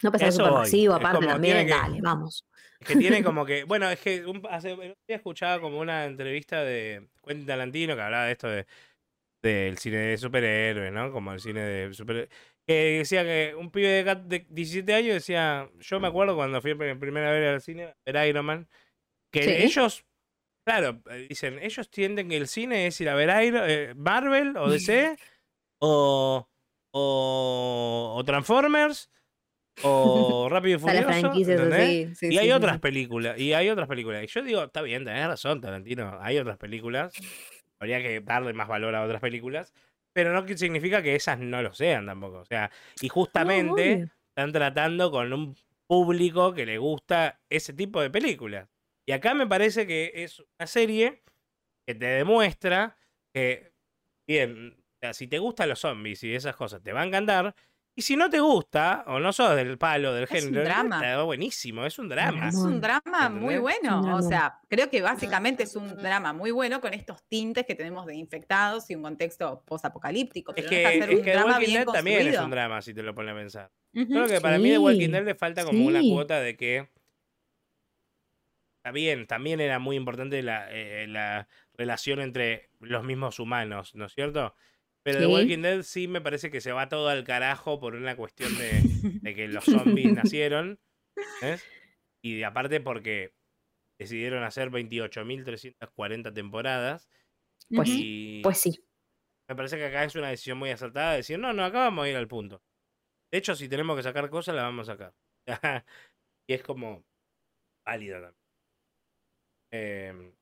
No pasa súper masivo, aparte también, dale, vamos. Es que tiene como que, bueno, es que un, hace, día escuchaba como una entrevista de Quentin Tarantino que hablaba de esto de del cine de superhéroes, ¿no? Como el cine de superhéroes. Que decía que un pibe de, 17 años decía, yo me acuerdo cuando fui por primera vez al cine, ver Iron Man, que ellos, claro, eh, dicen, ellos tienden que el cine es ir a ver Iron, eh, Marvel o DC o, o, o Transformers o Rápido y Furioso. y hay otras películas, y hay otras películas. Y yo digo, está bien, tenés razón, Tarantino, hay otras películas. Habría que darle más valor a otras películas. Pero no significa que esas no lo sean tampoco. O sea, y justamente están tratando con un público que le gusta ese tipo de películas. Y acá me parece que es una serie que te demuestra que, bien, si te gustan los zombies y esas cosas, te va a encantar, y si no te gusta, o no sos del palo del género, es un drama. buenísimo, es un drama. Es un drama muy bueno. O sea, creo que básicamente es un drama muy bueno con estos tintes que tenemos de infectados y un contexto posapocalíptico. Es que, es que The Walking Dead también es un drama, si te lo pones a pensar. Creo que para mí The Walking Dead le falta como una cuota de que. Está bien, también era muy importante la, eh, la relación entre los mismos humanos, ¿no es cierto? Pero The Walking Dead sí me parece que se va todo al carajo por una cuestión de, que los zombies nacieron. Y aparte porque decidieron hacer 28.340 temporadas. Pues, y pues sí. Me parece que acá es una decisión muy acertada de decir, no, no, acá vamos a ir al punto. De hecho, si tenemos que sacar cosas, las vamos a sacar. y es como válida también. Em,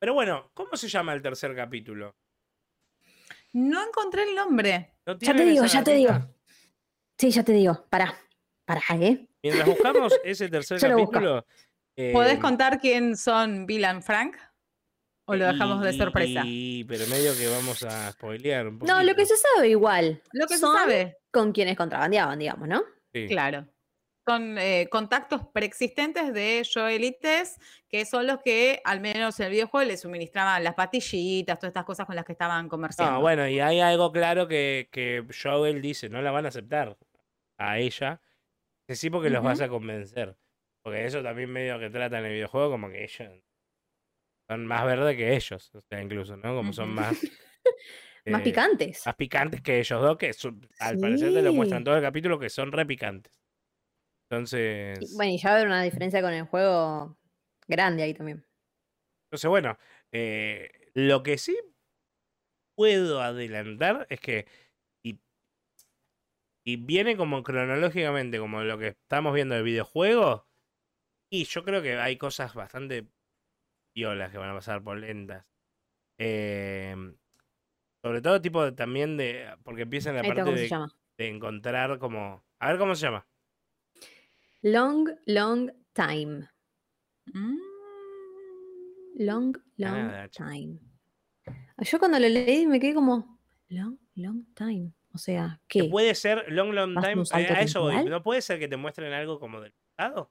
pero bueno, ¿cómo se llama el tercer capítulo? No encontré el nombre. ya te digo, ya te digo. Sí, ya te digo. Para, para, ¿eh? Mientras buscamos ese tercer capítulo. Eh, ¿Podés contar quién son Bill y Frank? ¿O lo dejamos de sorpresa? Sí, pero medio que vamos a spoilear un No, lo que se sabe igual. Lo que se sabe. Con quienes contrabandeaban, digamos, ¿no? Sí. Claro. Son eh, contactos preexistentes de Joelites, que son los que, al menos en el videojuego, le suministraban las patillitas, todas estas cosas con las que estaban comerciando. Ah, bueno, y hay algo claro que, que Joel dice, no la van a aceptar a ella, sí porque los vas a convencer. Porque eso también medio que trata en el videojuego, como que ellos son más verdes que ellos, o sea, incluso, ¿no? Como son más... más eh, picantes. Más picantes que ellos dos, que al parecer te lo muestran todo el capítulo que son re picantes. Entonces. Bueno, y ya va a haber una diferencia con el juego grande ahí también. Entonces, bueno, eh, lo que sí puedo adelantar es que. Y, y, viene como cronológicamente, como lo que estamos viendo del videojuego. Y yo creo que hay cosas bastante violas que van a pasar por lentas. Eh, sobre todo, tipo también de. Porque empieza en la parte de, de encontrar como. A ver cómo se llama. Long, long time. Mm. Long, long time. Yo cuando lo leí me quedé como, long, long time. O sea, ¿qué? puede ser long, long time. Eh, a eso voy. ¿No puede ser que te muestren algo como del pasado?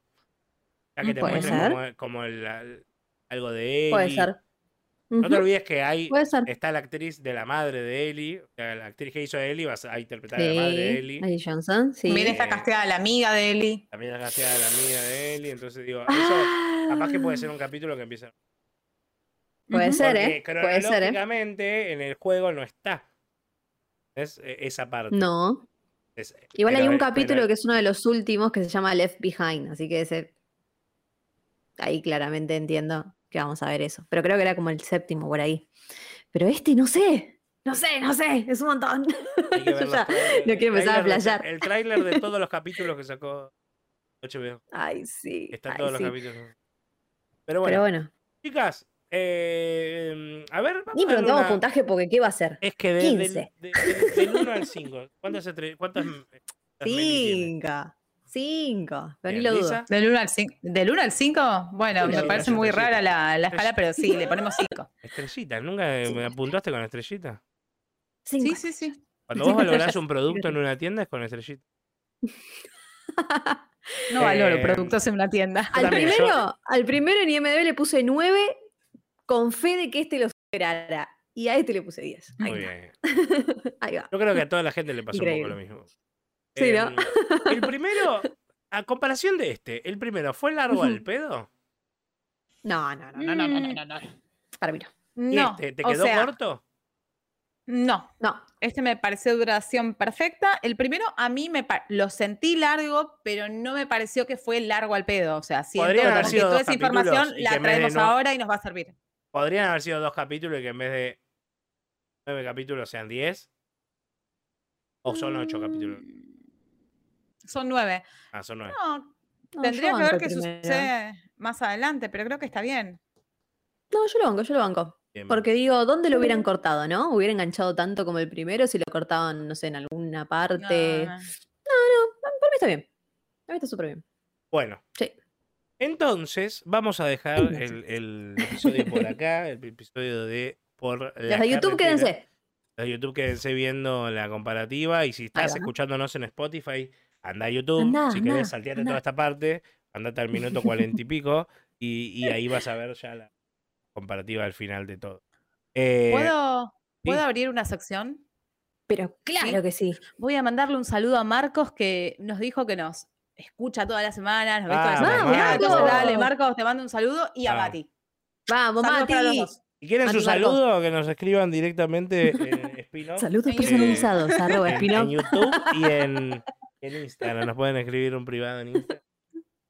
que te muestren como, algo de Ellie. Puede ser. No te olvides que hay está la actriz de la madre de Ellie, la actriz que hizo a Ellie va a interpretar a la madre de Ellie. Ellie Johnson, sí. También está casteada la amiga de Ellie. También está casteada la amiga de Ellie, entonces digo, eso capaz que puede ser un capítulo que empieza. Puede ser, ¿eh? Puede ser, ¿eh? en el juego no está. Es e, esa parte. No. Igual hay un capítulo que es uno de los últimos que se llama Left Behind, así que ese ahí claramente entiendo que vamos a ver eso. Pero creo que era como el séptimo por ahí. Pero este no sé. No sé, no sé, es un montón. no quiero empezar a playar. El tráiler de todos los capítulos que sacó HBO. Ay, sí. Están todos los capítulos. Pero bueno. Chicas, eh, a ver. Ni preguntamos puntaje porque ¿qué va a ser? Es que de, 15. del 1 al 5. ¿Cuántas, cuántas 5. 5, pero ni lo dudo. ¿Del 1 al 5? ¿Del 1 al 5? Bueno, me parece muy rara la, la escala, pero sí, le ponemos 5. Estrellita, ¿nunca me apuntaste con estrellita? Sí, sí, sí. Cuando vos valorás un producto en una tienda es con estrellita. No valoro eh, productos en una tienda. Al primero, al primero en IMDB le puse 9 con fe de que este lo superara. Y a este le puse 10. Muy bien. Ahí va. Yo creo que a toda la gente le pasó un poco lo mismo. Sí, ¿no? el primero, a comparación de este, ¿el primero fue largo al pedo? No, no, no, no, no, no, no, no. Para mí no. No. ¿Te, quedó corto? No, no. Este me pareció duración perfecta. El primero a mí me lo sentí largo, pero no me pareció que fue largo al pedo. O sea, siento que toda esa información la traemos ahora y nos va a servir. Podrían haber sido dos capítulos y que en vez de nueve capítulos sean diez. ¿O son ocho capítulos? Son nueve. Ah, son nueve. No, tendría que ver qué sucede más adelante, pero creo que está bien. No, yo lo banco, yo lo banco. Porque digo, ¿dónde lo hubieran cortado, no? Hubiera enganchado tanto como el primero si lo cortaban, no sé, en alguna parte. No, no, no para mí está bien. Para mí está súper bien. Bueno. Sí. Entonces, vamos a dejar el, episodio por acá, el episodio de por la Los de YouTube quédense. Los de YouTube quédense viendo la comparativa y si estás escuchándonos en Spotify, anda a YouTube. si querés saltearte toda esta parte, andate al minuto cuarenta y pico y ahí vas a ver ya la comparativa al final de todo. Eh, ¿Puedo, ¿Puedo abrir una sección? Pero claro que sí. Voy a mandarle un saludo a Marcos que nos dijo que nos escucha todas las semanas, nos ve todas las semanas. Dale, Marcos, te mando un saludo y a Mati. Vamos, Mati. Si quieren su saludo, que nos escriban directamente en Spinoff. Saludos personalizados, arroba en, YouTube y en, en Instagram. Nos pueden escribir un privado en Instagram.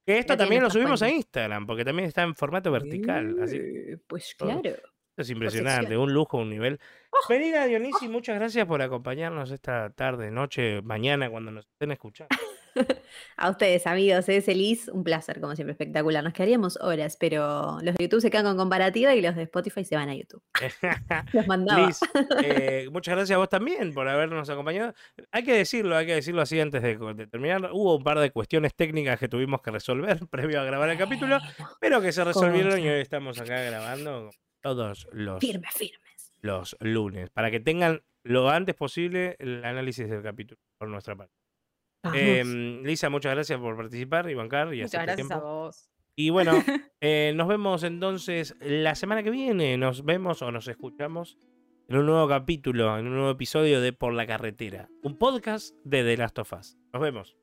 Que esto también lo subimos a Instagram, porque también está en formato vertical. Así, pues claro. Esto es impresionante, un lujo, un nivel. Oh. Dionisi, muchas gracias por acompañarnos esta tarde, noche, mañana, cuando nos estén escuchando. A ustedes, amigos, es Elis, un placer, como siempre, espectacular. Nos quedaríamos horas, pero los de YouTube se quedan con comparativa y los de Spotify se van a YouTube. los mandaba. Liz, eh, muchas gracias a vos también por habernos acompañado. Hay que decirlo, hay que decirlo así antes de, terminar. Hubo un par de cuestiones técnicas que tuvimos que resolver previo a grabar el capítulo, pero que se resolvieron y hoy estamos acá grabando todos los, firmes, firmes. los lunes, para que tengan lo antes posible el análisis del capítulo por nuestra parte. Em, Lisa, muchas gracias por participar y bancar. Y muchas gracias a vos. Y bueno, eh, nos vemos entonces la semana que viene. Nos vemos o nos escuchamos en un nuevo capítulo, en un nuevo episodio de Por la Carretera, un podcast de The Last of Us. Nos vemos.